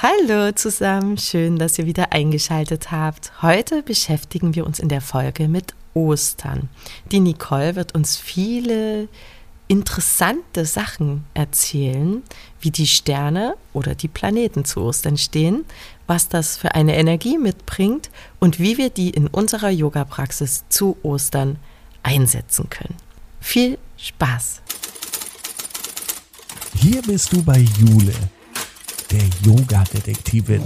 Hallo zusammen, schön, dass ihr wieder eingeschaltet habt. Heute beschäftigen wir uns in der Folge mit Ostern. Die Nicole wird uns viele interessante Sachen erzählen, wie die Sterne oder die Planeten zu Ostern stehen, was das für eine Energie mitbringt und wie wir die in unserer Yoga-Praxis zu Ostern einsetzen können. Viel Spaß! Hier bist du bei Jule der Yoga-Detektivin.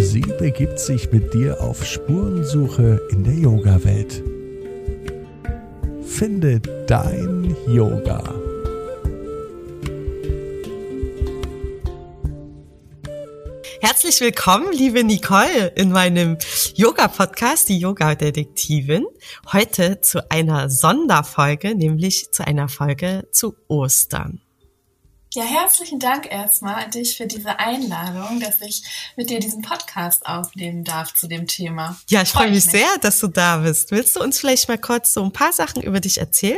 Sie begibt sich mit dir auf Spurensuche in der Yoga-Welt. Finde dein Yoga. Herzlich willkommen, liebe Nicole, in meinem Yoga-Podcast, die Yoga-Detektivin. Heute zu einer Sonderfolge, nämlich zu einer Folge zu Ostern. Ja, herzlichen Dank erstmal an dich für diese Einladung, dass ich mit dir diesen Podcast aufnehmen darf zu dem Thema. Ja, ich freue mich, mich sehr, dass du da bist. Willst du uns vielleicht mal kurz so ein paar Sachen über dich erzählen?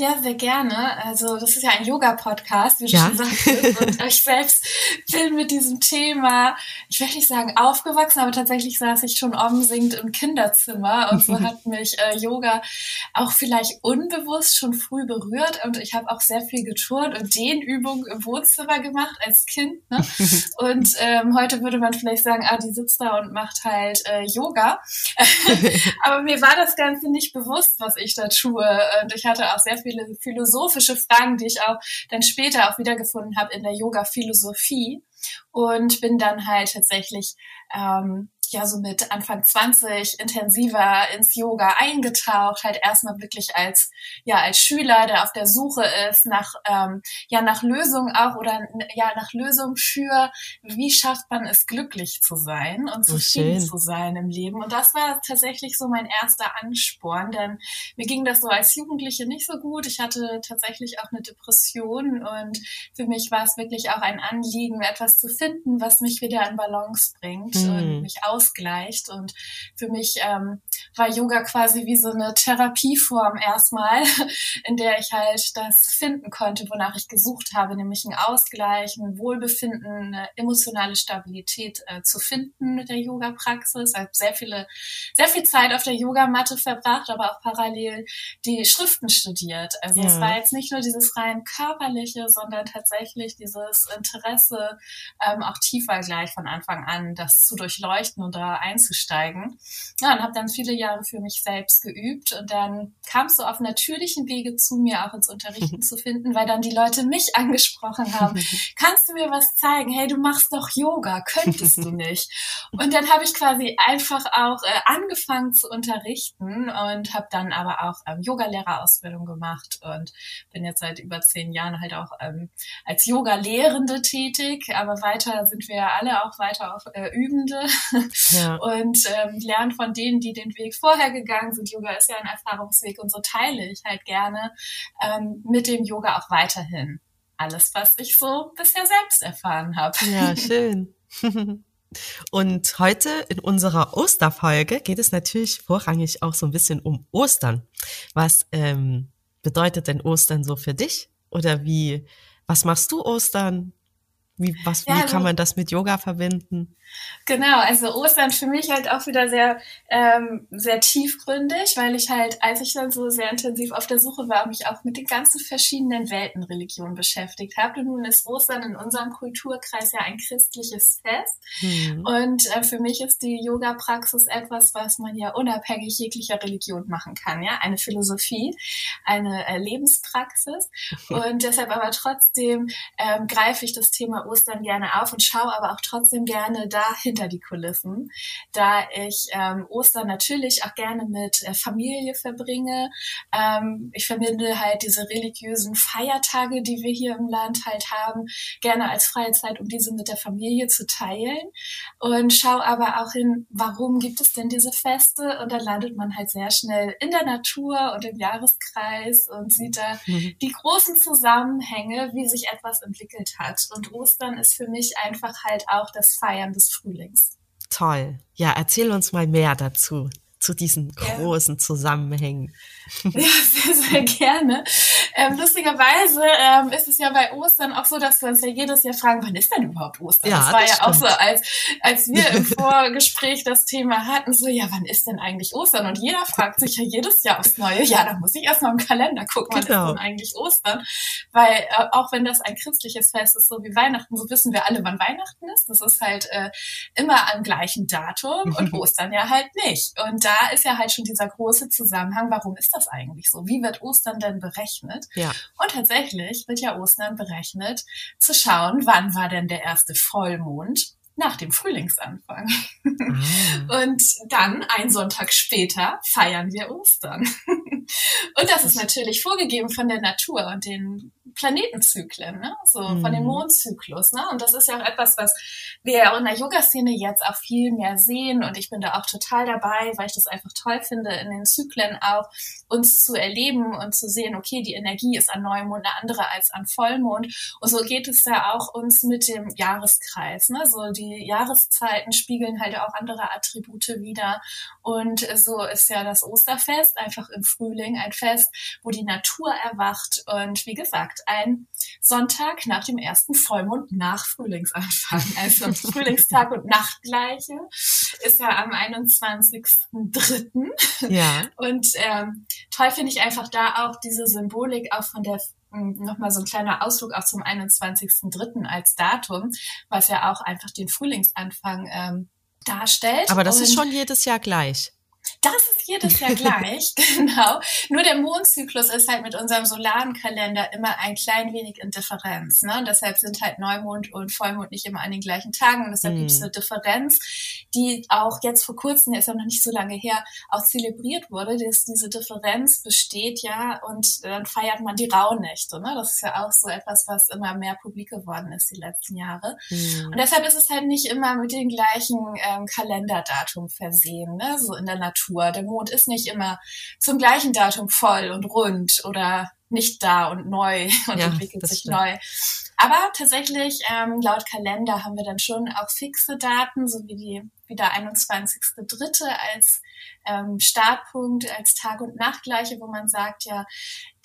Ja, sehr gerne. Also das ist ja ein Yoga-Podcast, wie du ja. schon sagtest. Und ich selbst bin mit diesem Thema, ich will nicht sagen aufgewachsen, aber tatsächlich saß ich schon umsingend im Kinderzimmer. Und so hat mich äh, Yoga auch vielleicht unbewusst schon früh berührt. Und ich habe auch sehr viel geturnt und Dehnübungen im Wohnzimmer gemacht als Kind. Ne? Und ähm, heute würde man vielleicht sagen, ah, die sitzt da und macht halt äh, Yoga. aber mir war das Ganze nicht bewusst, was ich da tue. Und ich hatte auch sehr viel viele philosophische Fragen, die ich auch dann später auch wiedergefunden habe in der Yoga-Philosophie. Und bin dann halt tatsächlich ähm, ja so mit Anfang 20 intensiver ins Yoga eingetaucht, halt erstmal wirklich als ja als Schüler, der auf der Suche ist nach ähm, ja nach Lösungen auch oder ja nach Lösungen für wie schafft man es glücklich zu sein und zufrieden so zu sein im Leben und das war tatsächlich so mein erster Ansporn, denn mir ging das so als Jugendliche nicht so gut. Ich hatte tatsächlich auch eine Depression und für mich war es wirklich auch ein Anliegen, etwas zu finden, was mich wieder in Balance bringt mhm. und mich aus ausgleicht. Und für mich ähm, war Yoga quasi wie so eine Therapieform erstmal, in der ich halt das finden konnte, wonach ich gesucht habe, nämlich ein Ausgleich, ein Wohlbefinden, eine emotionale Stabilität äh, zu finden mit der Yoga-Praxis. Ich habe sehr viele, sehr viel Zeit auf der Yogamatte verbracht, aber auch parallel die Schriften studiert. Also ja. es war jetzt nicht nur dieses rein körperliche, sondern tatsächlich dieses Interesse ähm, auch tiefer gleich von Anfang an, das zu durchleuchten und da einzusteigen. Ja, und habe dann viele Jahre für mich selbst geübt und dann kam es so auf natürlichen Wege zu mir auch ins Unterrichten zu finden, weil dann die Leute mich angesprochen haben. Kannst du mir was zeigen? Hey, du machst doch Yoga, könntest du nicht? Und dann habe ich quasi einfach auch äh, angefangen zu unterrichten und habe dann aber auch ähm, Yogalehrerausbildung gemacht und bin jetzt seit über zehn Jahren halt auch ähm, als Yoga-Lehrende tätig, aber weiter sind wir alle auch weiter auch äh, Übende ja. und ähm, lernen von denen, die den Weg vorher gegangen sind. Yoga ist ja ein Erfahrungsweg und so teile ich halt gerne ähm, mit dem Yoga auch weiterhin alles, was ich so bisher selbst erfahren habe. Ja, schön. Und heute in unserer Osterfolge geht es natürlich vorrangig auch so ein bisschen um Ostern. Was ähm, bedeutet denn Ostern so für dich? Oder wie, was machst du Ostern? Wie, was, ja, wie kann also man das mit Yoga verbinden? Genau, also Ostern für mich halt auch wieder sehr, ähm, sehr tiefgründig, weil ich halt, als ich dann so sehr intensiv auf der Suche war, mich auch mit den ganzen verschiedenen Weltenreligionen beschäftigt habe. Und nun ist Ostern in unserem Kulturkreis ja ein christliches Fest. Mhm. Und äh, für mich ist die Yoga-Praxis etwas, was man ja unabhängig jeglicher Religion machen kann, ja, eine Philosophie, eine äh, Lebenspraxis. Und deshalb aber trotzdem ähm, greife ich das Thema Ostern gerne auf und schaue aber auch trotzdem gerne da hinter die Kulissen, da ich ähm, Ostern natürlich auch gerne mit äh, Familie verbringe. Ähm, ich verbinde halt diese religiösen Feiertage, die wir hier im Land halt haben, gerne als freie Zeit, um diese mit der Familie zu teilen und schaue aber auch hin, warum gibt es denn diese Feste und dann landet man halt sehr schnell in der Natur und im Jahreskreis und sieht da mhm. die großen Zusammenhänge, wie sich etwas entwickelt hat. Und Ostern ist für mich einfach halt auch das Feiern des Frühlings. Toll. Ja, erzähl uns mal mehr dazu. zu diesen großen ja. Zusammenhängen. Ja, sehr, sehr gerne. Ähm, lustigerweise ähm, ist es ja bei Ostern auch so, dass wir uns ja jedes Jahr fragen, wann ist denn überhaupt Ostern? Ja, das war das ja stimmt. auch so, als, als wir im Vorgespräch das Thema hatten, so, ja, wann ist denn eigentlich Ostern? Und jeder fragt sich ja jedes Jahr aufs Neue, ja, da muss ich erstmal im Kalender gucken, wann genau. ist denn eigentlich Ostern? Weil äh, auch wenn das ein christliches Fest ist, so wie Weihnachten, so wissen wir alle, wann Weihnachten ist. Das ist halt äh, immer am gleichen Datum und Ostern ja halt nicht. Und da ist ja halt schon dieser große Zusammenhang, warum ist das eigentlich so? Wie wird Ostern denn berechnet? Ja. Und tatsächlich wird ja Ostern berechnet, zu schauen, wann war denn der erste Vollmond nach dem Frühlingsanfang. Ah. Und dann, ein Sonntag später, feiern wir Ostern. Und das ist natürlich vorgegeben von der Natur und den Planetenzyklen, ne? so mhm. von dem mhm. Mondzyklus. Ne? Und das ist ja auch etwas, was wir ja in der Yoga-Szene jetzt auch viel mehr sehen. Und ich bin da auch total dabei, weil ich das einfach toll finde, in den Zyklen auch uns zu erleben und zu sehen, okay, die Energie ist an Neumond eine andere als an Vollmond. Und so geht es ja auch uns mit dem Jahreskreis. Ne? So die Jahreszeiten spiegeln halt auch andere Attribute wieder. Und so ist ja das Osterfest einfach im Frühling ein Fest, wo die Natur erwacht. Und wie gesagt, ein Sonntag nach dem ersten Vollmond nach Frühlingsanfang. Also Frühlingstag und Nachtgleiche ist ja am 21.03. Ja. Und ähm, toll finde ich einfach da auch diese Symbolik auch von der hm, nochmal so ein kleiner Ausflug auch zum 21.03. als Datum, was ja auch einfach den Frühlingsanfang ähm, darstellt. Aber das und ist schon jedes Jahr gleich. Das ist jedes Jahr gleich, genau. Nur der Mondzyklus ist halt mit unserem solaren Kalender immer ein klein wenig in Differenz. Ne? Und deshalb sind halt Neumond und Vollmond nicht immer an den gleichen Tagen. Und deshalb mm. gibt es eine Differenz, die auch jetzt vor kurzem, ist ja noch nicht so lange her, auch zelebriert wurde. Dass diese Differenz besteht ja und dann feiert man die Rauhnächte. Ne? Das ist ja auch so etwas, was immer mehr publik geworden ist die letzten Jahre. Mm. Und deshalb ist es halt nicht immer mit den gleichen ähm, Kalenderdatum versehen, ne? so in der Natur. Natur. Der Mond ist nicht immer zum gleichen Datum voll und rund oder nicht da und neu und ja, entwickelt sich stimmt. neu. Aber tatsächlich, ähm, laut Kalender haben wir dann schon auch fixe Daten, so wie die wieder 21.3. als ähm, Startpunkt, als Tag- und Nachtgleiche, wo man sagt, ja,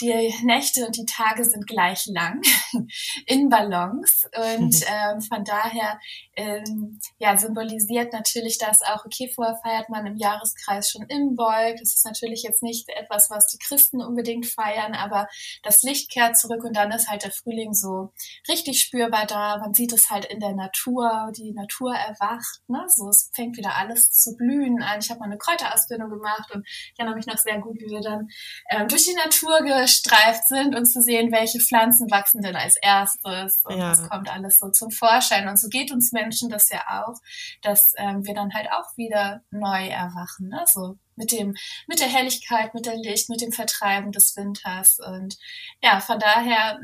die Nächte und die Tage sind gleich lang in Balance. Und ähm, von daher ähm, ja, symbolisiert natürlich das auch, okay, vorher feiert man im Jahreskreis schon im Imbolg. Das ist natürlich jetzt nicht etwas, was die Christen unbedingt feiern, aber das Licht kehrt zurück und dann ist halt der Frühling so richtig spürbar da. Man sieht es halt in der Natur, die Natur erwacht. Ne? So, es fängt wieder alles zu blühen an. Ich habe mal eine Kräuterausbildung gemacht und ich erinnere mich noch sehr gut, wie wir dann ähm, durch die Natur gestreift sind und zu sehen, welche Pflanzen wachsen denn als erstes und ja. was kommt alles so zum Vorschein. Und so geht uns Menschen das ja auch, dass ähm, wir dann halt auch wieder neu erwachen. Ne? So mit dem, mit der Helligkeit, mit der Licht, mit dem Vertreiben des Winters. Und ja, von daher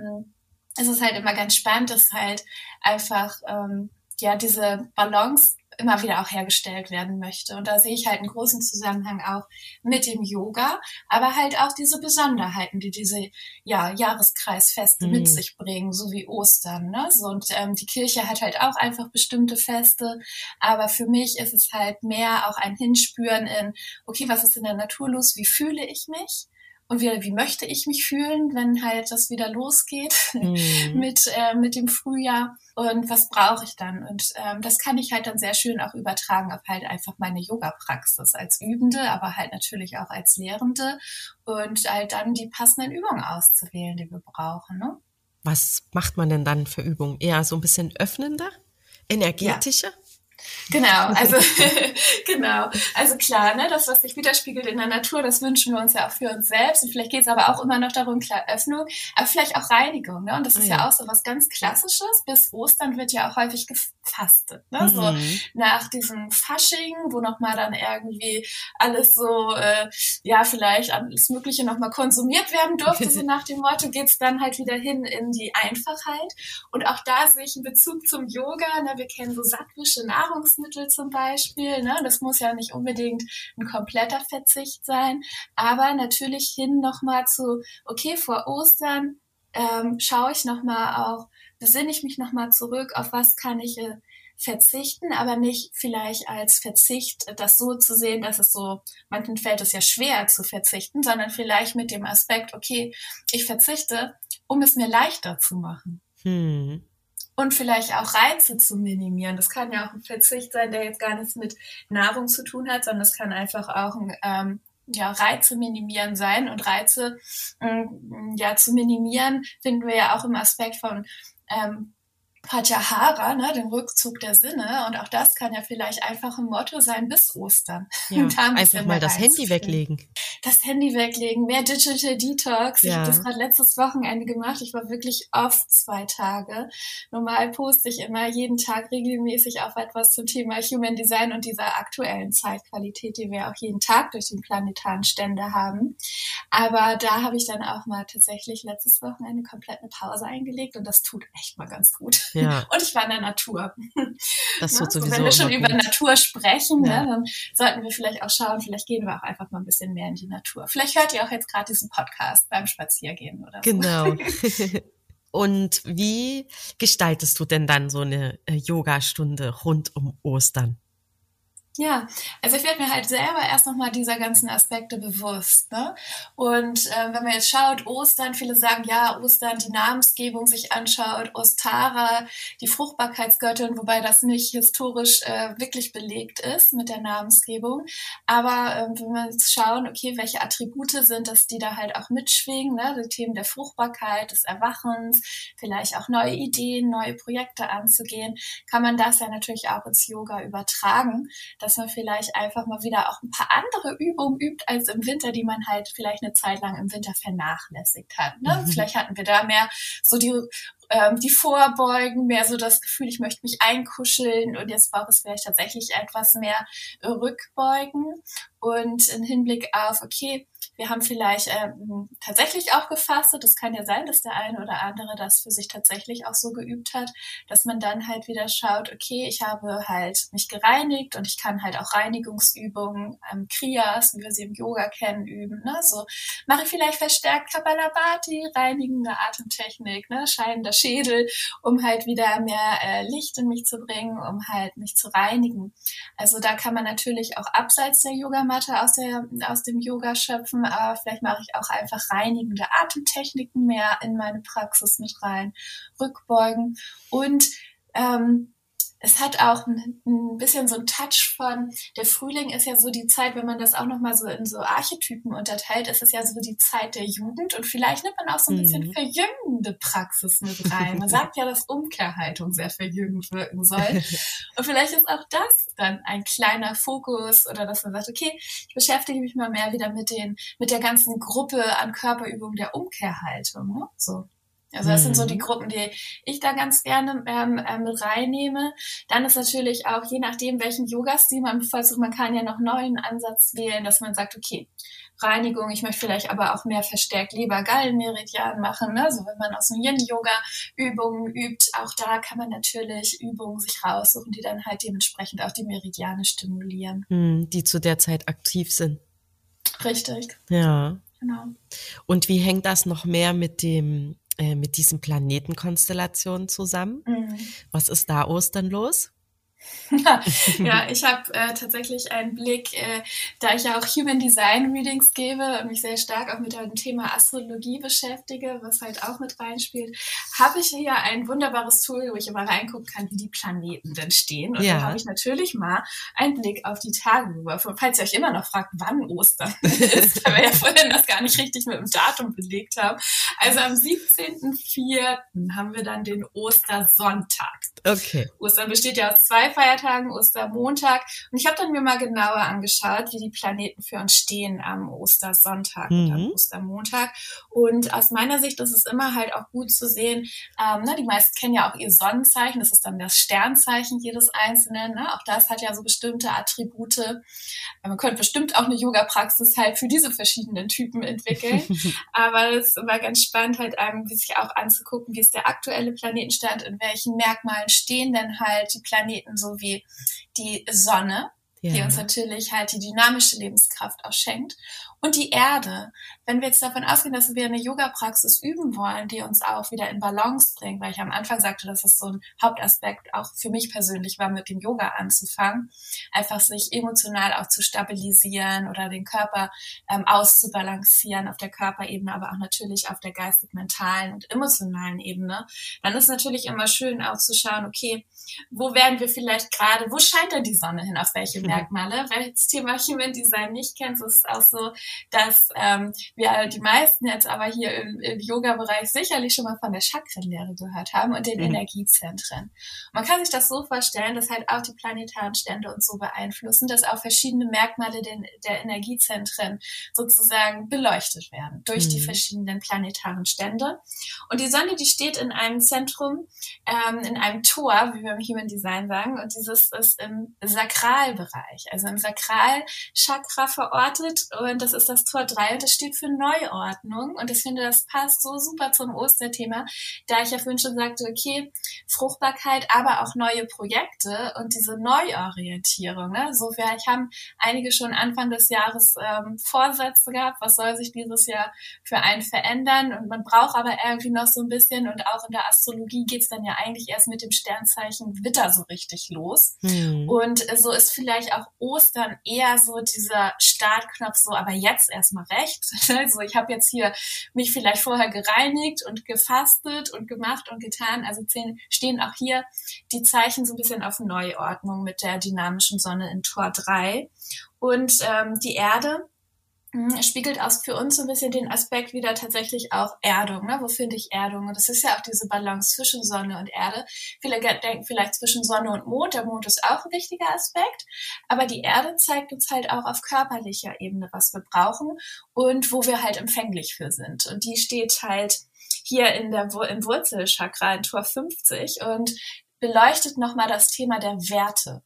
hm, ist es halt immer ganz spannend, dass halt einfach ähm, ja diese Balance immer wieder auch hergestellt werden möchte. Und da sehe ich halt einen großen Zusammenhang auch mit dem Yoga, aber halt auch diese Besonderheiten, die diese ja, Jahreskreisfeste mhm. mit sich bringen, so wie Ostern. Ne? So, und ähm, die Kirche hat halt auch einfach bestimmte Feste, aber für mich ist es halt mehr auch ein Hinspüren in, okay, was ist in der Natur los, wie fühle ich mich? Und wie, wie möchte ich mich fühlen, wenn halt das wieder losgeht mhm. mit, äh, mit dem Frühjahr und was brauche ich dann? Und ähm, das kann ich halt dann sehr schön auch übertragen auf halt einfach meine Yoga-Praxis als Übende, aber halt natürlich auch als Lehrende und halt dann die passenden Übungen auszuwählen, die wir brauchen. Ne? Was macht man denn dann für Übungen? Eher so ein bisschen öffnender, energetischer? Ja. Genau, also genau. Also klar, ne, das, was sich widerspiegelt in der Natur, das wünschen wir uns ja auch für uns selbst. Und vielleicht geht es aber auch immer noch darum, klar, Öffnung, aber vielleicht auch Reinigung. Ne? Und das ist ja. ja auch so was ganz Klassisches. Bis Ostern wird ja auch häufig gefastet. Ne? Mhm. So nach diesem Fasching, wo nochmal dann irgendwie alles so, äh, ja, vielleicht alles Mögliche nochmal konsumiert werden durfte, so nach dem Motto, geht's dann halt wieder hin in die Einfachheit. Und auch da sehe ich einen Bezug zum Yoga. Ne? Wir kennen so sattwische Nahrung Nahrungsmittel zum Beispiel. Ne? Das muss ja nicht unbedingt ein kompletter Verzicht sein, aber natürlich hin nochmal zu, okay, vor Ostern ähm, schaue ich nochmal auch, besinne ich mich nochmal zurück, auf was kann ich äh, verzichten, aber nicht vielleicht als Verzicht, das so zu sehen, dass es so, manchen fällt es ja schwer zu verzichten, sondern vielleicht mit dem Aspekt, okay, ich verzichte, um es mir leichter zu machen. Hm. Und vielleicht auch Reize zu minimieren. Das kann ja auch ein Verzicht sein, der jetzt gar nichts mit Nahrung zu tun hat, sondern es kann einfach auch ein ähm, ja, Reize minimieren sein. Und Reize ähm, ja zu minimieren, finden wir ja auch im Aspekt von ähm, Pratyahara, ne, den Rückzug der Sinne. Und auch das kann ja vielleicht einfach ein Motto sein bis Ostern. Ja, einfach mal das Handy weglegen. Das Handy weglegen, mehr Digital Detox. Ja. Ich habe das gerade letztes Wochenende gemacht. Ich war wirklich oft zwei Tage. Normal poste ich immer jeden Tag regelmäßig auf etwas zum Thema Human Design und dieser aktuellen Zeitqualität, die wir auch jeden Tag durch den planetaren Stände haben. Aber da habe ich dann auch mal tatsächlich letztes Wochenende komplett eine Pause eingelegt und das tut echt mal ganz gut. Ja. Und ich war in der Natur. Das wird ja, sowieso wenn wir schon über gut. Natur sprechen, ja. ne, dann sollten wir vielleicht auch schauen, vielleicht gehen wir auch einfach mal ein bisschen mehr in die Natur. Vielleicht hört ihr auch jetzt gerade diesen Podcast beim Spaziergehen oder so. Genau. Und wie gestaltest du denn dann so eine äh, Yogastunde rund um Ostern? Ja, also ich werde mir halt selber erst nochmal dieser ganzen Aspekte bewusst. Ne? Und äh, wenn man jetzt schaut, Ostern, viele sagen, ja, Ostern, die Namensgebung sich anschaut, Ostara, die Fruchtbarkeitsgöttin, wobei das nicht historisch äh, wirklich belegt ist mit der Namensgebung. Aber äh, wenn wir jetzt schauen, okay, welche Attribute sind das, die da halt auch mitschwingen, ne? die Themen der Fruchtbarkeit, des Erwachens, vielleicht auch neue Ideen, neue Projekte anzugehen, kann man das ja natürlich auch ins Yoga übertragen dass man vielleicht einfach mal wieder auch ein paar andere Übungen übt als im Winter, die man halt vielleicht eine Zeit lang im Winter vernachlässigt hat. Ne? Mhm. Vielleicht hatten wir da mehr so die ähm, die Vorbeugen, mehr so das Gefühl, ich möchte mich einkuscheln und jetzt braucht es vielleicht tatsächlich etwas mehr Rückbeugen und im Hinblick auf, okay, wir haben vielleicht ähm, tatsächlich auch gefastet. Es kann ja sein, dass der eine oder andere das für sich tatsächlich auch so geübt hat, dass man dann halt wieder schaut, okay, ich habe halt mich gereinigt und ich kann halt auch Reinigungsübungen, ähm, Kriyas, wie wir sie im Yoga kennen, üben. Ne? So mache ich vielleicht verstärkt Kapalabhati, reinigende Atemtechnik, ne? scheinender Schädel, um halt wieder mehr äh, Licht in mich zu bringen, um halt mich zu reinigen. Also da kann man natürlich auch abseits der Yogamatte aus, der, aus dem Yoga schöpfen, aber vielleicht mache ich auch einfach reinigende Atemtechniken mehr in meine Praxis mit rein, Rückbeugen. Und ähm, es hat auch ein, ein, bisschen so ein Touch von, der Frühling ist ja so die Zeit, wenn man das auch nochmal so in so Archetypen unterteilt, ist es ja so die Zeit der Jugend und vielleicht nimmt man auch so ein bisschen mhm. verjüngende Praxis mit rein. Man sagt ja, dass Umkehrhaltung sehr verjüngend wirken soll. Und vielleicht ist auch das dann ein kleiner Fokus oder dass man sagt, okay, ich beschäftige mich mal mehr wieder mit den, mit der ganzen Gruppe an Körperübungen der Umkehrhaltung. Ne? So. Also das mhm. sind so die mhm. Gruppen, die ich da ganz gerne ähm, äh, mit reinnehme. Dann ist natürlich auch, je nachdem, welchen Yoga-Stil man bevorzugt, man kann ja noch neuen Ansatz wählen, dass man sagt, okay, Reinigung, ich möchte vielleicht aber auch mehr verstärkt Leber-Gallen-Meridian machen. Ne? So wenn man aus dem Yin-Yoga Übungen übt, auch da kann man natürlich Übungen sich raussuchen, die dann halt dementsprechend auch die Meridiane stimulieren. Mhm, die zu der Zeit aktiv sind. Richtig. Ja. Genau. Und wie hängt das noch mehr mit dem äh, mit diesen Planetenkonstellationen zusammen. Mhm. Was ist da Ostern los? ja, ich habe äh, tatsächlich einen Blick, äh, da ich ja auch Human Design Readings gebe und mich sehr stark auch mit dem Thema Astrologie beschäftige, was halt auch mit reinspielt, habe ich hier ein wunderbares Tool, wo ich immer reingucken kann, wie die Planeten denn stehen. Und ja. da habe ich natürlich mal einen Blick auf die Tage geworfen. Falls ihr euch immer noch fragt, wann Ostern ist, weil wir ja vorhin das gar nicht richtig mit dem Datum belegt haben. Also am 17.04. haben wir dann den Ostersonntag. Okay. Ostern besteht ja aus zwei Feiertagen, Ostermontag. Und ich habe dann mir mal genauer angeschaut, wie die Planeten für uns stehen am Ostersonntag mhm. und am mhm. Ostermontag. Und aus meiner Sicht ist es immer halt auch gut zu sehen, ähm, ne, die meisten kennen ja auch ihr Sonnenzeichen, das ist dann das Sternzeichen jedes Einzelnen. Ne? Auch das hat ja so bestimmte Attribute. Man könnte bestimmt auch eine Yoga-Praxis halt für diese verschiedenen Typen entwickeln. Aber es ist immer ganz spannend, halt einem sich auch anzugucken, wie ist der aktuelle Planetenstand, in welchen Merkmalen stehen denn halt die Planeten so wie die Sonne, ja. die uns natürlich halt die dynamische Lebenskraft auch schenkt. Und die Erde. Wenn wir jetzt davon ausgehen, dass wir eine Yoga-Praxis üben wollen, die uns auch wieder in Balance bringt, weil ich am Anfang sagte, dass es so ein Hauptaspekt auch für mich persönlich war, mit dem Yoga anzufangen, einfach sich emotional auch zu stabilisieren oder den Körper ähm, auszubalancieren auf der Körperebene, aber auch natürlich auf der geistig-mentalen und emotionalen Ebene, dann ist natürlich immer schön auch zu schauen, okay, wo werden wir vielleicht gerade, wo scheint denn die Sonne hin, auf welche Merkmale? Wer das Thema Human Design nicht kennt, ist es auch so, dass ähm, wir die meisten jetzt aber hier im, im Yoga-Bereich sicherlich schon mal von der Chakrenlehre gehört haben und den mhm. Energiezentren. Man kann sich das so vorstellen, dass halt auch die planetaren Stände uns so beeinflussen, dass auch verschiedene Merkmale den, der Energiezentren sozusagen beleuchtet werden durch mhm. die verschiedenen planetaren Stände. Und die Sonne, die steht in einem Zentrum, ähm, in einem Tor, wie wir im Human Design sagen, und dieses ist im Sakralbereich, also im Sakralchakra verortet und das ist das Tor 3 und das steht für Neuordnung und ich finde, das passt so super zum Osterthema, da ich ja vorhin schon sagte, okay, Fruchtbarkeit, aber auch neue Projekte und diese Neuorientierung. Ne? So vielleicht haben einige schon Anfang des Jahres ähm, Vorsätze gehabt, was soll sich dieses Jahr für einen verändern und man braucht aber irgendwie noch so ein bisschen und auch in der Astrologie geht's dann ja eigentlich erst mit dem Sternzeichen Witter so richtig los. Hm. Und so ist vielleicht auch Ostern eher so dieser Startknopf so, aber jetzt erstmal recht. Also ich habe jetzt hier mich vielleicht vorher gereinigt und gefastet und gemacht und getan. Also stehen auch hier die Zeichen so ein bisschen auf Neuordnung mit der dynamischen Sonne in Tor 3. Und ähm, die Erde, spiegelt aus für uns so ein bisschen den Aspekt wieder tatsächlich auch Erdung. Ne? Wo finde ich Erdung? Und das ist ja auch diese Balance zwischen Sonne und Erde. Viele denken vielleicht zwischen Sonne und Mond. Der Mond ist auch ein wichtiger Aspekt. Aber die Erde zeigt uns halt auch auf körperlicher Ebene, was wir brauchen und wo wir halt empfänglich für sind. Und die steht halt hier in der, im Wurzelchakra in Tor 50 und beleuchtet nochmal das Thema der Werte.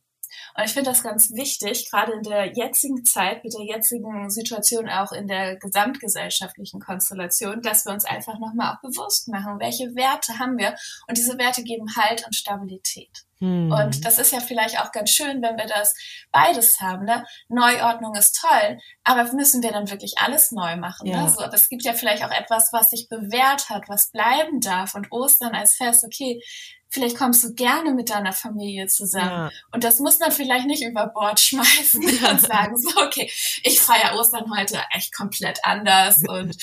Und ich finde das ganz wichtig, gerade in der jetzigen Zeit, mit der jetzigen Situation auch in der gesamtgesellschaftlichen Konstellation, dass wir uns einfach nochmal auch bewusst machen, welche Werte haben wir. Und diese Werte geben Halt und Stabilität. Hm. Und das ist ja vielleicht auch ganz schön, wenn wir das beides haben. Ne? Neuordnung ist toll, aber müssen wir dann wirklich alles neu machen? Ne? Ja. Ne? So, es gibt ja vielleicht auch etwas, was sich bewährt hat, was bleiben darf. Und Ostern als Fest, okay, vielleicht kommst du gerne mit deiner Familie zusammen. Ja. Und das muss man vielleicht nicht über Bord schmeißen und sagen, so, okay, ich feiere Ostern heute echt komplett anders und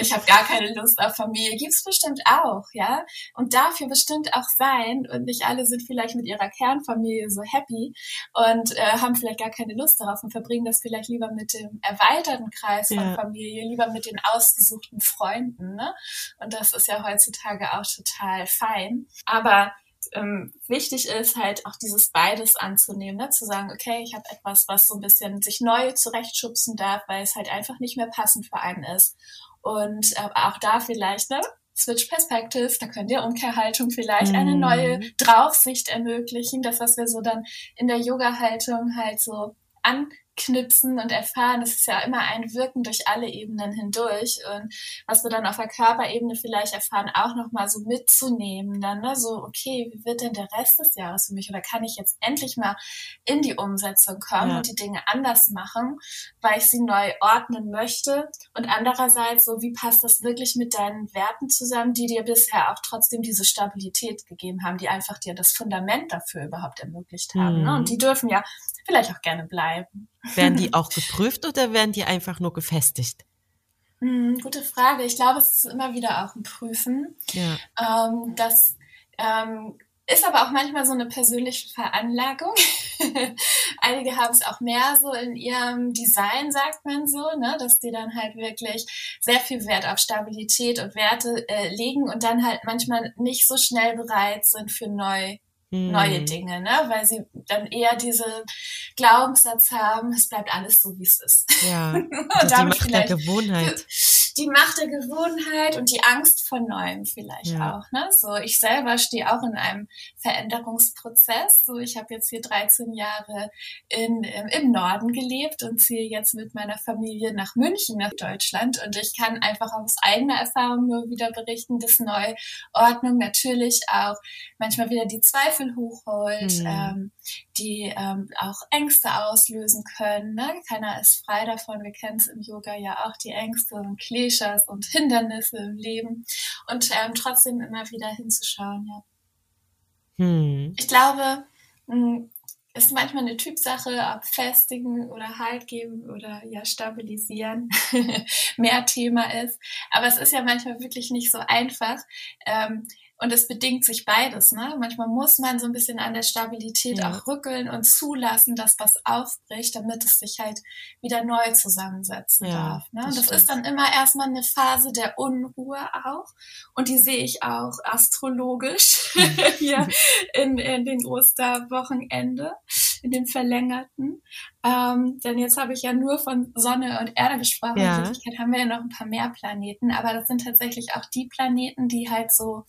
ich habe gar keine Lust auf Familie. Gibt's bestimmt auch, ja. Und dafür bestimmt auch sein. Und nicht alle sind vielleicht mit ihrer Kernfamilie so happy und äh, haben vielleicht gar keine Lust darauf und verbringen das vielleicht lieber mit dem erweiterten Kreis von ja. Familie, lieber mit den ausgesuchten Freunden. Ne? Und das ist ja heutzutage auch total fein. Aber ähm, wichtig ist, halt auch dieses beides anzunehmen, ne? zu sagen, okay, ich habe etwas, was so ein bisschen sich neu zurechtschubsen darf, weil es halt einfach nicht mehr passend für einen ist. Und äh, auch da vielleicht, ne? Switch Perspective, da könnt ihr Umkehrhaltung vielleicht mm. eine neue Draufsicht ermöglichen, das, was wir so dann in der Yoga-Haltung halt so an knipsen und erfahren. Das ist ja immer ein Wirken durch alle Ebenen hindurch. Und was wir dann auf der Körperebene vielleicht erfahren, auch nochmal so mitzunehmen. Dann, ne? so, okay, wie wird denn der Rest des Jahres für mich? Oder kann ich jetzt endlich mal in die Umsetzung kommen ja. und die Dinge anders machen, weil ich sie neu ordnen möchte? Und andererseits, so, wie passt das wirklich mit deinen Werten zusammen, die dir bisher auch trotzdem diese Stabilität gegeben haben, die einfach dir das Fundament dafür überhaupt ermöglicht haben. Mhm. Ne? Und mhm. die dürfen ja vielleicht auch gerne bleiben. Werden die auch geprüft oder werden die einfach nur gefestigt? Hm, gute Frage. Ich glaube, es ist immer wieder auch ein Prüfen. Ja. Ähm, das ähm, ist aber auch manchmal so eine persönliche Veranlagung. Einige haben es auch mehr so in ihrem Design, sagt man so, ne, dass die dann halt wirklich sehr viel Wert auf Stabilität und Werte äh, legen und dann halt manchmal nicht so schnell bereit sind für neu neue hm. Dinge, ne? weil sie dann eher diese Glaubenssatz haben, es bleibt alles so, wie es ist. Ja, und die Macht der Gewohnheit. Die Macht der Gewohnheit und die Angst vor Neuem vielleicht ja. auch. Ne? So, ich selber stehe auch in einem Veränderungsprozess. So, ich habe jetzt hier 13 Jahre in, im, im Norden gelebt und ziehe jetzt mit meiner Familie nach München, nach Deutschland. Und ich kann einfach aus eigener Erfahrung nur wieder berichten, dass Neuordnung natürlich auch manchmal wieder die Zweifel Zweifel hochholt, mhm. ähm, die ähm, auch Ängste auslösen können. Ne? Keiner ist frei davon. Wir kennen es im Yoga ja auch, die Ängste und Klischees und Hindernisse im Leben. Und ähm, trotzdem immer wieder hinzuschauen, ja. Hm. Ich glaube, hm, ist manchmal eine Typsache, ob festigen oder Halt geben oder ja stabilisieren mehr Thema ist. Aber es ist ja manchmal wirklich nicht so einfach. Ähm, und es bedingt sich beides. Ne? Manchmal muss man so ein bisschen an der Stabilität ja. auch rückeln und zulassen, dass was aufbricht, damit es sich halt wieder neu zusammensetzen ja, darf. Ne? Das, das ist dann immer erstmal eine Phase der Unruhe auch. Und die sehe ich auch astrologisch hier in, in den Osterwochenende, in den verlängerten. Ähm, denn jetzt habe ich ja nur von Sonne und Erde gesprochen. Ja. In Wirklichkeit haben wir ja noch ein paar mehr Planeten, aber das sind tatsächlich auch die Planeten, die halt so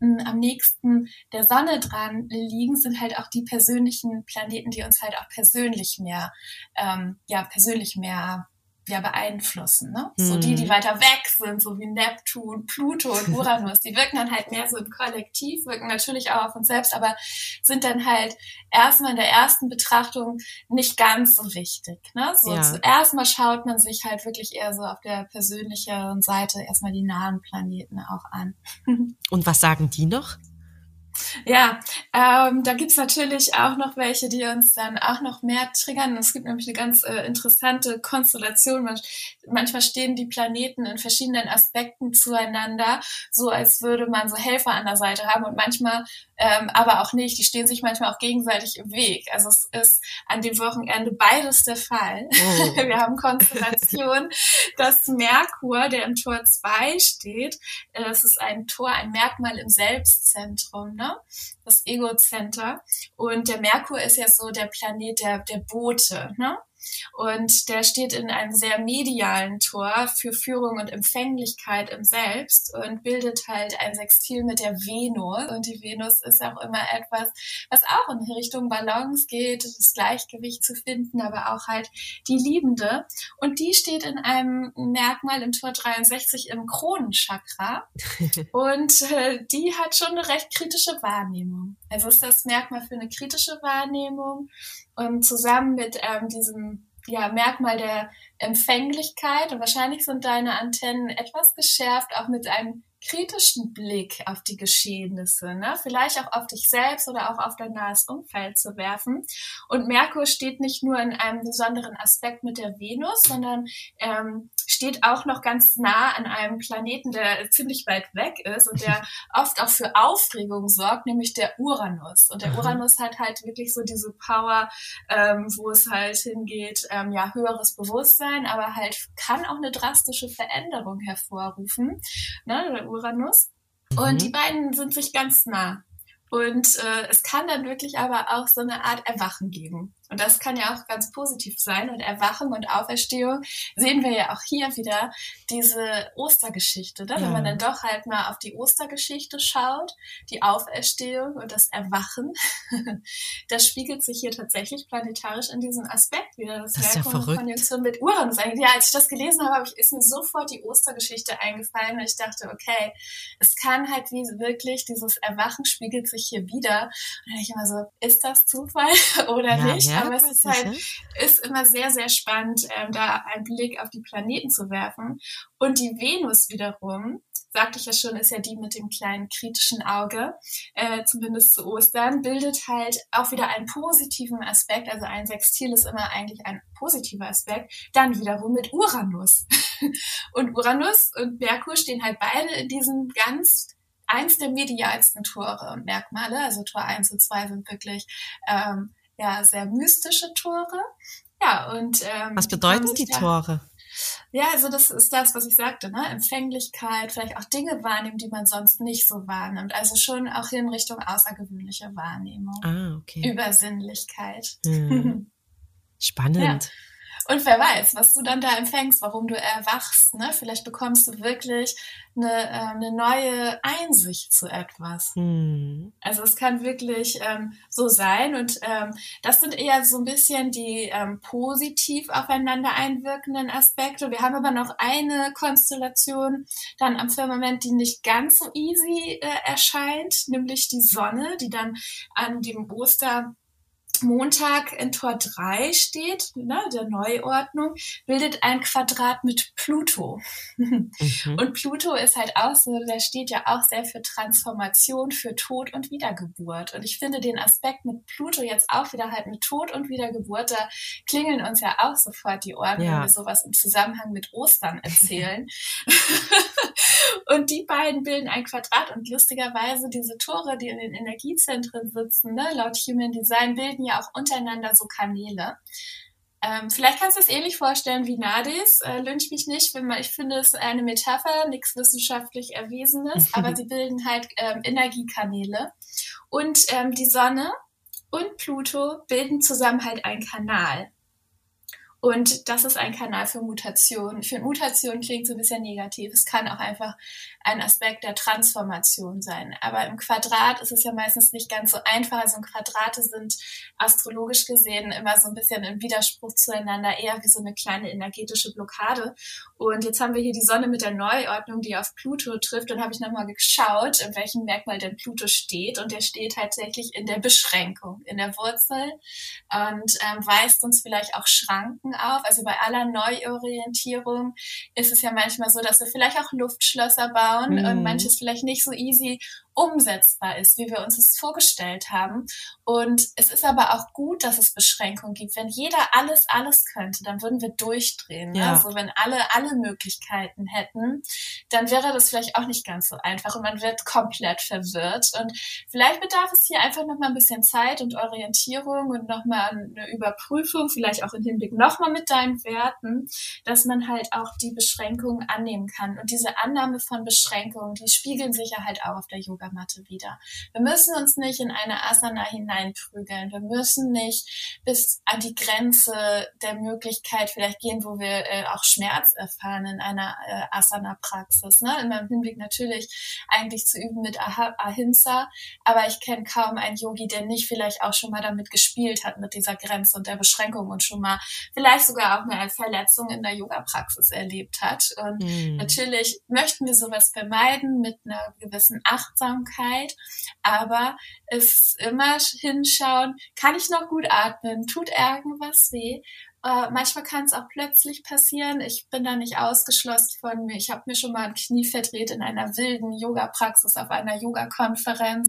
mh, hm, am nächsten der Sonne dran liegen, sind halt auch die persönlichen Planeten, die uns halt auch persönlich mehr, ähm, ja, persönlich mehr ja beeinflussen. Ne? Mhm. So die, die mhm. weiter weg sind, so wie Neptun, Pluto und Uranus, die wirken dann halt mehr so im Kollektiv, wirken natürlich auch auf uns selbst, aber sind dann halt erstmal in der ersten Betrachtung nicht ganz so wichtig. Ne? So ja. zuerst mal schaut man sich halt wirklich eher so auf der persönlicheren Seite erstmal die nahen Planeten auch an. Und was sagen die noch? Ja, ähm, da gibt's natürlich auch noch welche, die uns dann auch noch mehr triggern. Es gibt nämlich eine ganz äh, interessante Konstellation. Man, manchmal stehen die Planeten in verschiedenen Aspekten zueinander, so als würde man so Helfer an der Seite haben. Und manchmal ähm, aber auch nicht. Die stehen sich manchmal auch gegenseitig im Weg. Also es ist an dem Wochenende beides der Fall. Oh. Wir haben Konstellation, dass Merkur, der im Tor 2 steht, äh, das ist ein Tor, ein Merkmal im Selbstzentrum, ne? das Ego-Center. Und der Merkur ist ja so der Planet der, der Boote. Ne? Und der steht in einem sehr medialen Tor für Führung und Empfänglichkeit im Selbst und bildet halt ein Sextil mit der Venus. Und die Venus ist auch immer etwas, was auch in Richtung Balance geht, das Gleichgewicht zu finden, aber auch halt die Liebende. Und die steht in einem Merkmal im Tor 63 im Kronenchakra. und äh, die hat schon eine recht kritische Wahrnehmung. Also ist das Merkmal für eine kritische Wahrnehmung und zusammen mit ähm, diesem ja, Merkmal der Empfänglichkeit und wahrscheinlich sind deine Antennen etwas geschärft, auch mit einem kritischen Blick auf die Geschehnisse, ne? vielleicht auch auf dich selbst oder auch auf dein nahes Umfeld zu werfen. Und Merkur steht nicht nur in einem besonderen Aspekt mit der Venus, sondern ähm, steht auch noch ganz nah an einem Planeten, der ziemlich weit weg ist und der oft auch für Aufregung sorgt, nämlich der Uranus. Und der Uranus hat halt wirklich so diese Power, ähm, wo es halt hingeht, ähm, ja, höheres Bewusstsein, aber halt kann auch eine drastische Veränderung hervorrufen. Ne? Uranus. Mhm. Und die beiden sind sich ganz nah. Und äh, es kann dann wirklich aber auch so eine Art Erwachen geben. Und das kann ja auch ganz positiv sein. Und Erwachung und Auferstehung sehen wir ja auch hier wieder diese Ostergeschichte. Ne? Ja. Wenn man dann doch halt mal auf die Ostergeschichte schaut, die Auferstehung und das Erwachen, das spiegelt sich hier tatsächlich planetarisch in diesem Aspekt wieder. Das, das ist ja Konjunktion mit Uranus. Ja, als ich das gelesen habe, ist mir sofort die Ostergeschichte eingefallen und ich dachte, okay, es kann halt wie wirklich dieses Erwachen spiegelt sich hier wieder. Und dann ich immer so, ist das Zufall oder ja, nicht? Ja aber es ist halt, ist immer sehr, sehr spannend, ähm, da einen Blick auf die Planeten zu werfen. Und die Venus wiederum, sagte ich ja schon, ist ja die mit dem kleinen kritischen Auge, äh, zumindest zu Ostern, bildet halt auch wieder einen positiven Aspekt. Also ein Sextil ist immer eigentlich ein positiver Aspekt. Dann wiederum mit Uranus. und Uranus und Merkur stehen halt beide in diesem ganz eins der medialsten Tore und Merkmale. Also Tor 1 und 2 sind wirklich ähm, ja sehr mystische Tore. Ja, und ähm, was bedeuten die da, Tore? Ja, also das ist das, was ich sagte, ne? Empfänglichkeit, vielleicht auch Dinge wahrnehmen, die man sonst nicht so wahrnimmt. Also schon auch in Richtung außergewöhnliche Wahrnehmung. Ah, okay. Übersinnlichkeit. Hm. Spannend. Ja. Und wer weiß, was du dann da empfängst, warum du erwachst. Ne? Vielleicht bekommst du wirklich eine, äh, eine neue Einsicht zu etwas. Hm. Also es kann wirklich ähm, so sein. Und ähm, das sind eher so ein bisschen die ähm, positiv aufeinander einwirkenden Aspekte. Wir haben aber noch eine Konstellation dann am Firmament, die nicht ganz so easy äh, erscheint, nämlich die Sonne, die dann an dem Oster Montag in Tor 3 steht, ne, der Neuordnung, bildet ein Quadrat mit Pluto. Mhm. Und Pluto ist halt auch so, der steht ja auch sehr für Transformation, für Tod und Wiedergeburt. Und ich finde den Aspekt mit Pluto jetzt auch wieder halt mit Tod und Wiedergeburt, da klingeln uns ja auch sofort die Ohren, ja. wenn wir sowas im Zusammenhang mit Ostern erzählen. und die beiden bilden ein Quadrat und lustigerweise diese Tore, die in den Energiezentren sitzen, ne, laut Human Design, bilden ja auch untereinander so Kanäle. Ähm, vielleicht kannst du es ähnlich vorstellen wie Nadis. Äh, lynch mich nicht, wenn man, ich finde es eine Metapher, nichts wissenschaftlich Erwiesenes, aber sie bilden halt ähm, Energiekanäle. Und ähm, die Sonne und Pluto bilden zusammen halt einen Kanal. Und das ist ein Kanal für Mutation. Für Mutation klingt so ein bisschen negativ. Es kann auch einfach ein Aspekt der Transformation sein. Aber im Quadrat ist es ja meistens nicht ganz so einfach. Also Quadrate sind astrologisch gesehen immer so ein bisschen im Widerspruch zueinander, eher wie so eine kleine energetische Blockade. Und jetzt haben wir hier die Sonne mit der Neuordnung, die auf Pluto trifft. Und habe ich nochmal geschaut, in welchem Merkmal denn Pluto steht. Und der steht tatsächlich in der Beschränkung, in der Wurzel und ähm, weist uns vielleicht auch Schranken auf. Also bei aller Neuorientierung ist es ja manchmal so, dass wir vielleicht auch Luftschlösser bauen mhm. und manches vielleicht nicht so easy umsetzbar ist, wie wir uns es vorgestellt haben. Und es ist aber auch gut, dass es Beschränkungen gibt. Wenn jeder alles, alles könnte, dann würden wir durchdrehen. Ne? Ja. Also wenn alle, alle Möglichkeiten hätten, dann wäre das vielleicht auch nicht ganz so einfach und man wird komplett verwirrt. Und vielleicht bedarf es hier einfach nochmal ein bisschen Zeit und Orientierung und nochmal eine Überprüfung, vielleicht auch im Hinblick nochmal mit deinen Werten, dass man halt auch die Beschränkungen annehmen kann. Und diese Annahme von Beschränkungen, die spiegeln sich ja halt auch auf der Yoga Yogamatte wieder. Wir müssen uns nicht in eine Asana hineinprügeln. Wir müssen nicht bis an die Grenze der Möglichkeit vielleicht gehen, wo wir äh, auch Schmerz erfahren in einer äh, Asana-Praxis. Ne? In meinem Hinblick natürlich eigentlich zu üben mit ah Ahimsa, aber ich kenne kaum einen Yogi, der nicht vielleicht auch schon mal damit gespielt hat, mit dieser Grenze und der Beschränkung und schon mal vielleicht sogar auch eine Verletzung in der Yoga-Praxis erlebt hat. Und mhm. natürlich möchten wir sowas vermeiden mit einer gewissen Achtsamkeit Achtsamkeit, aber es immer hinschauen, kann ich noch gut atmen, tut irgendwas weh äh, manchmal kann es auch plötzlich passieren. Ich bin da nicht ausgeschlossen von mir. Ich habe mir schon mal ein Knie verdreht in einer wilden Yoga-Praxis auf einer Yoga-Konferenz.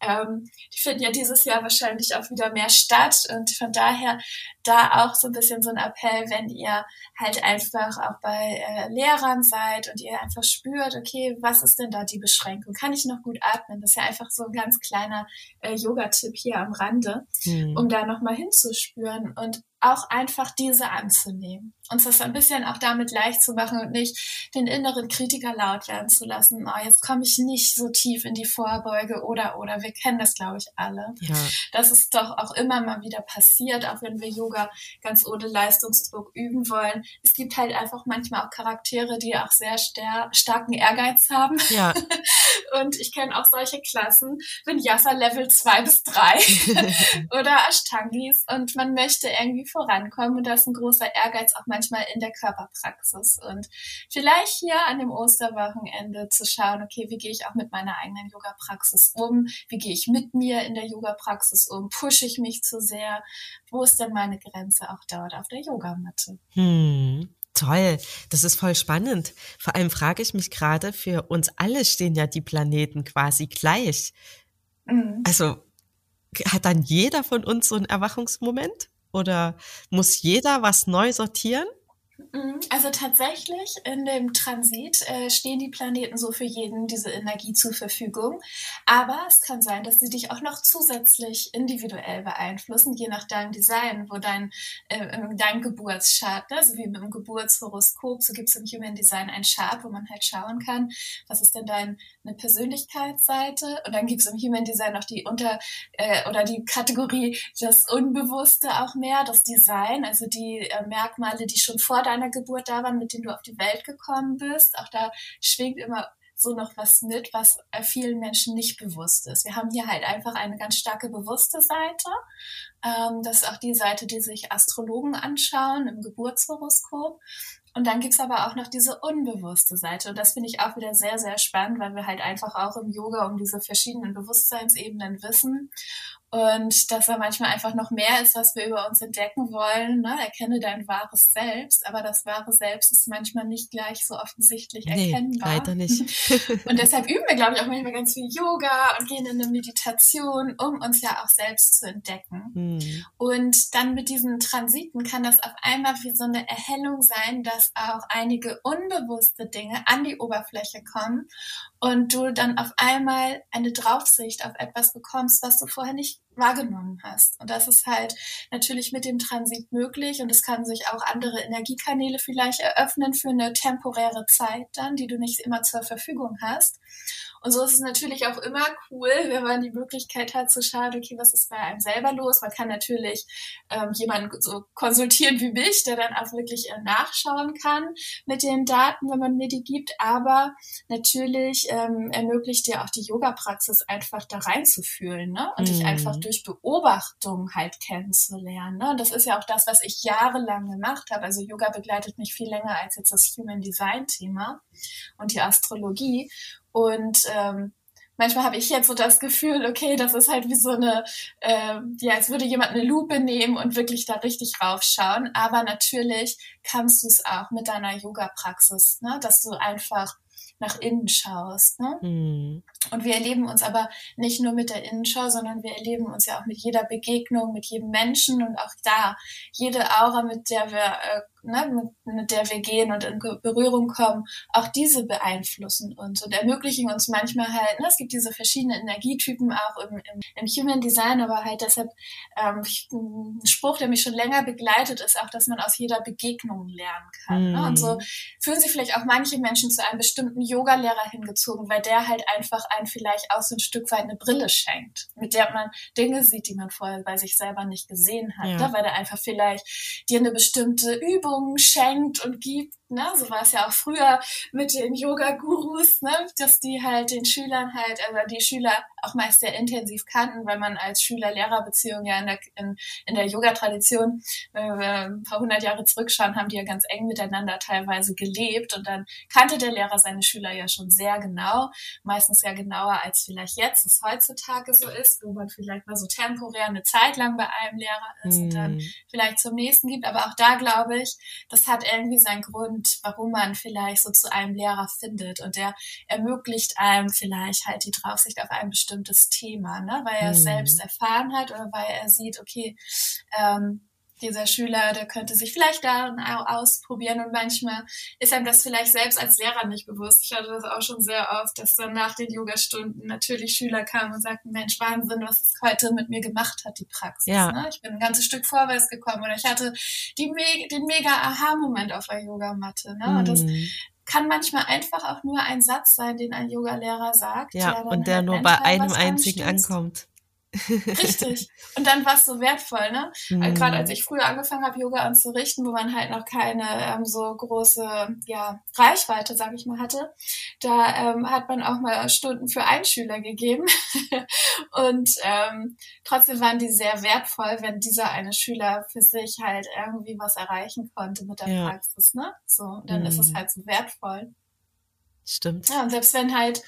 Ähm, die finden ja dieses Jahr wahrscheinlich auch wieder mehr statt. Und von daher da auch so ein bisschen so ein Appell, wenn ihr halt einfach auch bei äh, Lehrern seid und ihr einfach spürt, okay, was ist denn da die Beschränkung? Kann ich noch gut atmen? Das ist ja einfach so ein ganz kleiner äh, Yoga-Tipp hier am Rande, mhm. um da nochmal hinzuspüren und auch einfach diese anzunehmen. Uns das ein bisschen auch damit leicht zu machen und nicht den inneren Kritiker laut werden zu lassen. Oh, jetzt komme ich nicht so tief in die Vorbeuge oder, oder. Wir kennen das, glaube ich, alle. Ja. Das ist doch auch immer mal wieder passiert, auch wenn wir Yoga ganz ohne Leistungsdruck üben wollen. Es gibt halt einfach manchmal auch Charaktere, die auch sehr starken Ehrgeiz haben. Ja. und ich kenne auch solche Klassen, Vinyasa Level 2 bis 3 oder Ashtangis und man möchte irgendwie vorankommen und da ist ein großer Ehrgeiz auch manchmal in der Körperpraxis und vielleicht hier an dem Osterwochenende zu schauen, okay, wie gehe ich auch mit meiner eigenen Yoga-Praxis um? Wie gehe ich mit mir in der Yoga-Praxis um? Pushe ich mich zu sehr? Wo ist denn meine Grenze auch dort auf der Yogamatte? Hm. Toll, das ist voll spannend. Vor allem frage ich mich gerade, für uns alle stehen ja die Planeten quasi gleich. Mhm. Also hat dann jeder von uns so einen Erwachungsmoment? Oder muss jeder was neu sortieren? Mhm. Also tatsächlich in dem Transit äh, stehen die Planeten so für jeden diese Energie zur Verfügung. Aber es kann sein, dass sie dich auch noch zusätzlich individuell beeinflussen, je nach deinem Design, wo dein, äh, dein Geburtschart, ne? also wie mit dem Geburtshoroskop, so gibt es im Human Design ein Chart, wo man halt schauen kann, was ist denn deine Persönlichkeitsseite. Und dann gibt es im Human Design noch die Unter- äh, oder die Kategorie das Unbewusste auch mehr, das Design, also die äh, Merkmale, die schon vor deiner Geburt da waren, mit denen du auf die Welt gekommen bist. Auch da schwingt immer so noch was mit, was vielen Menschen nicht bewusst ist. Wir haben hier halt einfach eine ganz starke bewusste Seite. Ähm, das ist auch die Seite, die sich Astrologen anschauen im Geburtshoroskop. Und dann gibt's aber auch noch diese unbewusste Seite. Und das finde ich auch wieder sehr, sehr spannend, weil wir halt einfach auch im Yoga um diese verschiedenen Bewusstseinsebenen wissen und dass da manchmal einfach noch mehr ist, was wir über uns entdecken wollen. Ne? Erkenne dein wahres Selbst, aber das wahre Selbst ist manchmal nicht gleich so offensichtlich nee, erkennbar. Leider nicht. und deshalb üben wir, glaube ich, auch manchmal ganz viel Yoga und gehen in eine Meditation, um uns ja auch selbst zu entdecken. Mhm. Und dann mit diesen Transiten kann das auf einmal wie so eine Erhellung sein, dass auch einige unbewusste Dinge an die Oberfläche kommen und du dann auf einmal eine Draufsicht auf etwas bekommst, was du vorher nicht wahrgenommen hast. Und das ist halt natürlich mit dem Transit möglich und es kann sich auch andere Energiekanäle vielleicht eröffnen für eine temporäre Zeit dann, die du nicht immer zur Verfügung hast. Und so ist es natürlich auch immer cool, wenn man die Möglichkeit hat zu schauen, okay, was ist bei einem selber los? Man kann natürlich ähm, jemanden so konsultieren wie mich, der dann auch wirklich äh, nachschauen kann mit den Daten, wenn man mir die gibt. Aber natürlich ähm, ermöglicht dir auch die Yoga-Praxis einfach da reinzufühlen ne? und mm. dich einfach mhm. Durch Beobachtung halt kennenzulernen. Ne? Das ist ja auch das, was ich jahrelang gemacht habe. Also Yoga begleitet mich viel länger als jetzt das Human Design-Thema und die Astrologie. Und ähm, manchmal habe ich jetzt so das Gefühl, okay, das ist halt wie so eine, äh, ja, als würde jemand eine Lupe nehmen und wirklich da richtig raufschauen. Aber natürlich kannst du es auch mit deiner Yoga-Praxis, ne? dass du einfach nach innen schaust. Ne? Mhm. Und wir erleben uns aber nicht nur mit der Innenschau, sondern wir erleben uns ja auch mit jeder Begegnung, mit jedem Menschen und auch da jede Aura, mit der wir äh, ne, mit, mit der wir gehen und in Berührung kommen, auch diese beeinflussen uns und ermöglichen uns manchmal halt, ne, es gibt diese verschiedenen Energietypen auch im, im, im Human Design, aber halt deshalb ähm, ein Spruch, der mich schon länger begleitet, ist auch, dass man aus jeder Begegnung lernen kann. Mm. Ne? Und so mhm. fühlen sich vielleicht auch manche Menschen zu einem bestimmten Yoga-Lehrer hingezogen, weil der halt einfach einen vielleicht auch so ein Stück weit eine Brille schenkt, mit der man Dinge sieht, die man vorher bei sich selber nicht gesehen hat, ja. ne? weil der einfach vielleicht dir eine bestimmte Übung schenkt und gibt. Ne? So war es ja auch früher mit den Yoga-Gurus, ne? dass die halt den Schülern halt, also die Schüler auch meist sehr intensiv kannten, weil man als Schüler-Lehrer-Beziehung ja in der, in, in der Yoga-Tradition, wenn wir ein paar hundert Jahre zurückschauen, haben die ja ganz eng miteinander teilweise gelebt und dann kannte der Lehrer seine Schüler ja schon sehr genau, meistens ja genauer als vielleicht jetzt es heutzutage so ist, wo man vielleicht mal so temporär eine Zeit lang bei einem Lehrer ist mm. und dann mhm. vielleicht zum nächsten gibt. Aber auch da glaube ich, das hat irgendwie seinen Grund, warum man vielleicht so zu einem Lehrer findet. Und der ermöglicht einem vielleicht halt die Draufsicht auf ein bestimmtes Thema, ne? weil er es mhm. selbst erfahren hat oder weil er sieht, okay, ähm, dieser Schüler, der könnte sich vielleicht da ausprobieren und manchmal ist einem das vielleicht selbst als Lehrer nicht bewusst. Ich hatte das auch schon sehr oft, dass dann nach den Yogastunden natürlich Schüler kamen und sagten, Mensch, Wahnsinn, was es heute mit mir gemacht hat, die Praxis. Ja. Ne? Ich bin ein ganzes Stück vorwärts gekommen oder ich hatte die, den mega Aha-Moment auf der Yogamatte. Ne? Und das mhm. kann manchmal einfach auch nur ein Satz sein, den ein Yogalehrer sagt. Ja, der und der halt nur bei einem einzigen anstößt. ankommt. Richtig. Und dann war es so wertvoll, ne? Mhm. Gerade als ich früher angefangen habe, Yoga anzurichten, wo man halt noch keine ähm, so große ja, Reichweite, sage ich mal, hatte, da ähm, hat man auch mal Stunden für einen Schüler gegeben. und ähm, trotzdem waren die sehr wertvoll, wenn dieser eine Schüler für sich halt irgendwie was erreichen konnte mit der ja. Praxis, ne? So, dann mhm. ist es mhm. halt so wertvoll. Stimmt. Ja, und selbst wenn halt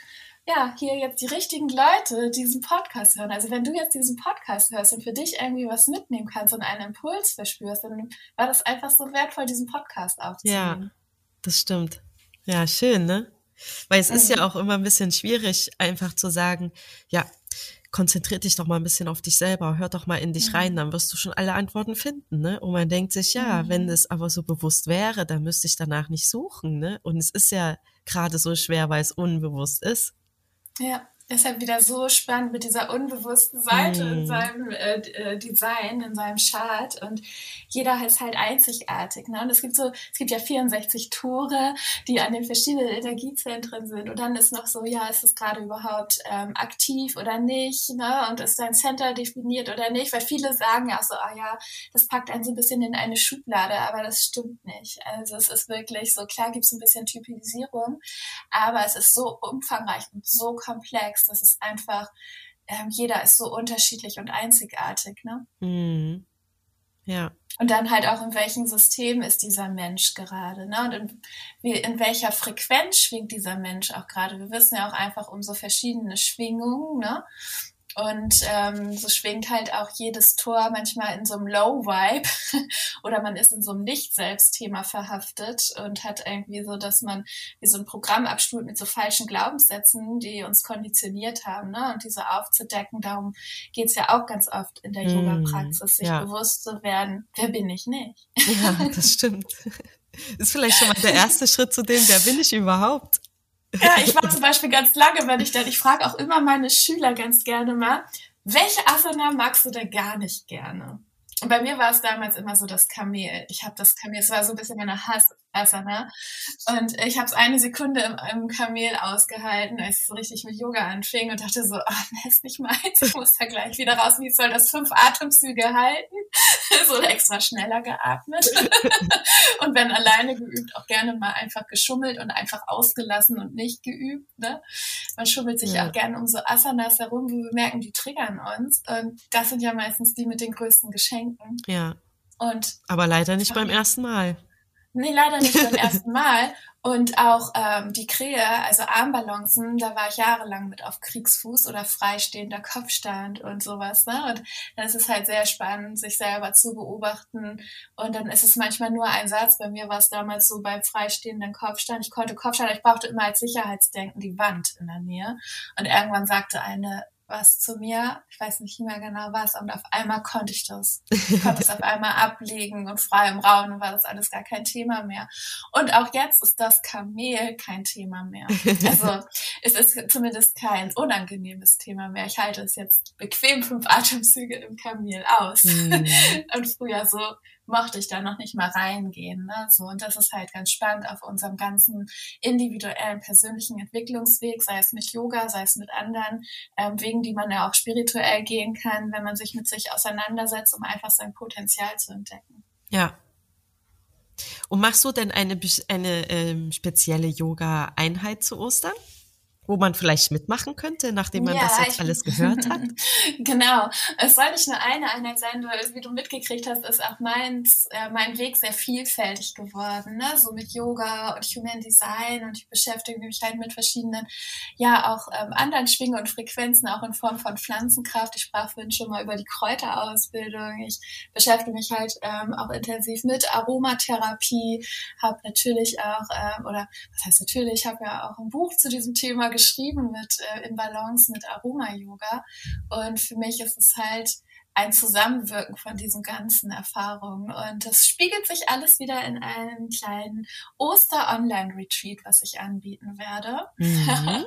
ja, hier jetzt die richtigen Leute diesen Podcast hören. Also wenn du jetzt diesen Podcast hörst und für dich irgendwie was mitnehmen kannst und einen Impuls verspürst, dann war das einfach so wertvoll, diesen Podcast aufzunehmen. Ja, das stimmt. Ja, schön, ne? Weil es ist ja mhm. auch immer ein bisschen schwierig, einfach zu sagen, ja, konzentrier dich doch mal ein bisschen auf dich selber, hör doch mal in dich mhm. rein, dann wirst du schon alle Antworten finden, ne? Und man denkt sich, ja, mhm. wenn es aber so bewusst wäre, dann müsste ich danach nicht suchen, ne? Und es ist ja gerade so schwer, weil es unbewusst ist. Ja deshalb wieder so spannend mit dieser unbewussten Seite mm. in seinem äh, äh, Design, in seinem Chart. Und jeder ist halt einzigartig. Ne? Und es gibt so, es gibt ja 64 Tore, die an den verschiedenen Energiezentren sind. Und dann ist noch so, ja, ist es gerade überhaupt ähm, aktiv oder nicht? Ne? Und ist dein Center definiert oder nicht? Weil viele sagen ja auch so, ah ja, das packt einen so ein bisschen in eine Schublade, aber das stimmt nicht. Also es ist wirklich so, klar gibt es ein bisschen Typisierung, aber es ist so umfangreich und so komplex sagst, das ist einfach, ähm, jeder ist so unterschiedlich und einzigartig, ne? Mhm. Ja. Und dann halt auch, in welchem System ist dieser Mensch gerade, ne? Und in, wie, in welcher Frequenz schwingt dieser Mensch auch gerade. Wir wissen ja auch einfach um so verschiedene Schwingungen, ne? Und ähm, so schwingt halt auch jedes Tor manchmal in so einem Low-Vibe oder man ist in so einem Nicht-Selbst-Thema verhaftet und hat irgendwie so, dass man wie so ein Programm abspult mit so falschen Glaubenssätzen, die uns konditioniert haben, ne? Und diese aufzudecken, darum geht's ja auch ganz oft in der mm, Yoga-Praxis, sich ja. bewusst zu werden, wer bin ich nicht? Ja, das stimmt. Ist vielleicht schon mal der erste Schritt zu dem, wer bin ich überhaupt? Ja, ich war zum Beispiel ganz lange, wenn ich dann, ich frage auch immer meine Schüler ganz gerne mal, welche Asana magst du denn gar nicht gerne? Und bei mir war es damals immer so das Kamel. Ich habe das Kamel, es war so ein bisschen meine Hass, Asana. Und ich habe es eine Sekunde im, im, Kamel ausgehalten, als ich so richtig mit Yoga anfing und dachte so, oh, nee, ist nicht meins, ich muss da gleich wieder raus. Wie soll das fünf Atemzüge halten? so extra schneller geatmet. und wenn alleine geübt, auch gerne mal einfach geschummelt und einfach ausgelassen und nicht geübt. Ne? Man schummelt sich ja. auch gerne um so Asanas herum, wo wir merken, die triggern uns. Und das sind ja meistens die mit den größten Geschenken. Ja. Und aber leider nicht beim ersten Mal. Nee, leider nicht beim ersten Mal. Und auch ähm, die Krähe, also Armbalancen, da war ich jahrelang mit auf Kriegsfuß oder freistehender Kopfstand und sowas. Ne? Und dann ist es halt sehr spannend, sich selber zu beobachten. Und dann ist es manchmal nur ein Satz. Bei mir war es damals so beim freistehenden Kopfstand. Ich konnte Kopfstand, ich brauchte immer als Sicherheitsdenken die Wand in der Nähe. Und irgendwann sagte eine was zu mir, ich weiß nicht mehr genau was, und auf einmal konnte ich das. Ich konnte es auf einmal ablegen und frei im Raum und war das alles gar kein Thema mehr. Und auch jetzt ist das Kamel kein Thema mehr. Also es ist zumindest kein unangenehmes Thema mehr. Ich halte es jetzt bequem fünf Atemzüge im Kamel aus. Mhm. Und früher so mochte ich da noch nicht mal reingehen. Ne? So, und das ist halt ganz spannend auf unserem ganzen individuellen persönlichen Entwicklungsweg, sei es mit Yoga, sei es mit anderen ähm, Wegen, die man ja auch spirituell gehen kann, wenn man sich mit sich auseinandersetzt, um einfach sein Potenzial zu entdecken. Ja. Und machst du denn eine, eine ähm, spezielle Yoga-Einheit zu Ostern? Wo man vielleicht mitmachen könnte, nachdem man ja, das jetzt alles gehört hat? genau. Es soll nicht nur eine Einheit sein, weil, wie du mitgekriegt hast, ist auch meins, äh, mein Weg sehr vielfältig geworden, ne? so mit Yoga und Human Design und ich beschäftige mich halt mit verschiedenen, ja, auch ähm, anderen Schwingen und Frequenzen, auch in Form von Pflanzenkraft. Ich sprach vorhin schon mal über die Kräuterausbildung. Ich beschäftige mich halt ähm, auch intensiv mit Aromatherapie, habe natürlich auch, ähm, oder was heißt natürlich, ich habe ja auch ein Buch zu diesem Thema geschrieben mit äh, in Balance mit Aroma-Yoga. Und für mich ist es halt ein Zusammenwirken von diesen ganzen Erfahrungen. Und das spiegelt sich alles wieder in einem kleinen Oster-Online-Retreat, was ich anbieten werde. Mhm.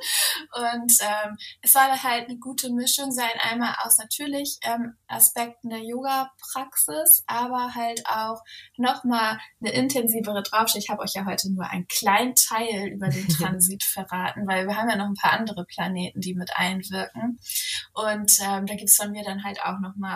und ähm, es soll halt eine gute Mischung sein, einmal aus natürlich ähm, Aspekten der Yoga-Praxis, aber halt auch nochmal eine intensivere Draufstelle. Ich habe euch ja heute nur einen kleinen Teil über den Transit verraten, weil wir haben ja noch ein paar andere Planeten, die mit einwirken. Und ähm, da gibt's von mir dann halt auch nochmal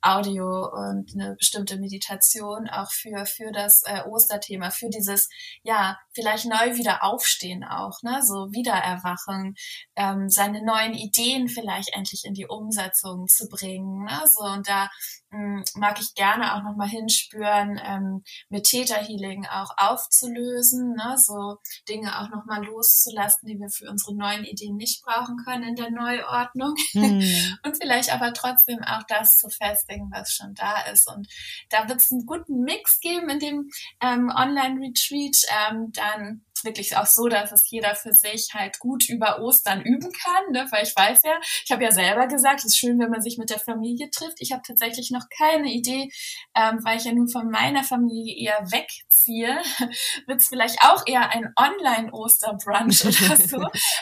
Audio und eine bestimmte Meditation auch für, für das äh, Osterthema, für dieses, ja, vielleicht neu wieder aufstehen auch, ne, so Wiedererwachen, ähm, seine neuen Ideen vielleicht endlich in die Umsetzung zu bringen, ne, so und da Mm, mag ich gerne auch nochmal hinspüren, ähm, mit Theta Healing auch aufzulösen, ne? so Dinge auch nochmal loszulassen, die wir für unsere neuen Ideen nicht brauchen können in der Neuordnung hm. und vielleicht aber trotzdem auch das zu festigen, was schon da ist. Und da wird es einen guten Mix geben in dem ähm, Online-Retreat, ähm, dann wirklich auch so, dass es jeder für sich halt gut über Ostern üben kann, ne? weil ich weiß ja, ich habe ja selber gesagt, es ist schön, wenn man sich mit der Familie trifft. Ich habe tatsächlich noch keine Idee, ähm, weil ich ja nun von meiner Familie eher wegziehe, wird es vielleicht auch eher ein Online-Osterbrunch oder so.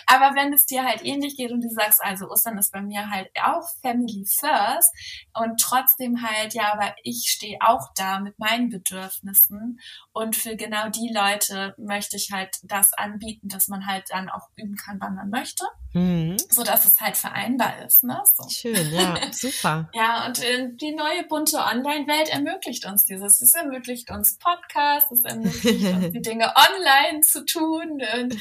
Aber wenn es dir halt ähnlich geht und du sagst, also Ostern ist bei mir halt auch Family First und trotzdem halt, ja, aber ich stehe auch da mit meinen Bedürfnissen und für genau die Leute möchte ich halt das anbieten, dass man halt dann auch üben kann, wann man möchte, mhm. so dass es halt vereinbar ist. Ne? So. Schön, ja, super. ja, und äh, die neue bunte Online-Welt ermöglicht uns dieses. Es ermöglicht uns Podcasts, es ermöglicht uns die Dinge online zu tun. Und,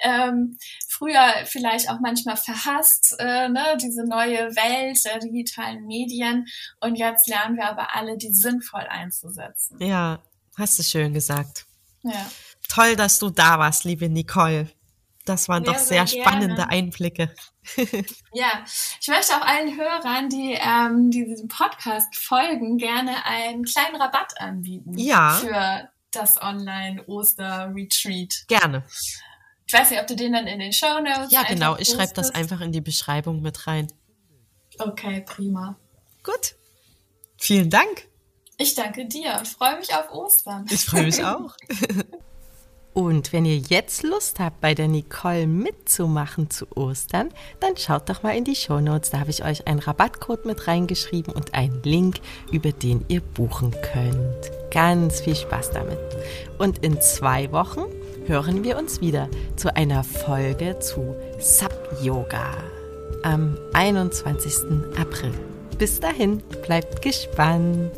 ähm, früher vielleicht auch manchmal verhasst, äh, ne, diese neue Welt der digitalen Medien. Und jetzt lernen wir aber alle, die sinnvoll einzusetzen. Ja, Hast du schön gesagt. Ja. Toll, dass du da warst, liebe Nicole. Das waren ja, doch sehr, sehr spannende Einblicke. ja, ich möchte auch allen Hörern, die, ähm, die diesem Podcast folgen, gerne einen kleinen Rabatt anbieten. Ja. Für das Online-Oster-Retreat. Gerne. Ich weiß nicht, ob du den dann in den Show Notes. Ja, genau. Ich schreibe das einfach in die Beschreibung mit rein. Okay, prima. Gut. Vielen Dank. Ich danke dir und freue mich auf Ostern. Ich freue mich auch. Und wenn ihr jetzt Lust habt, bei der Nicole mitzumachen zu Ostern, dann schaut doch mal in die Shownotes. Da habe ich euch einen Rabattcode mit reingeschrieben und einen Link, über den ihr buchen könnt. Ganz viel Spaß damit. Und in zwei Wochen hören wir uns wieder zu einer Folge zu Sub Yoga am 21. April. Bis dahin, bleibt gespannt.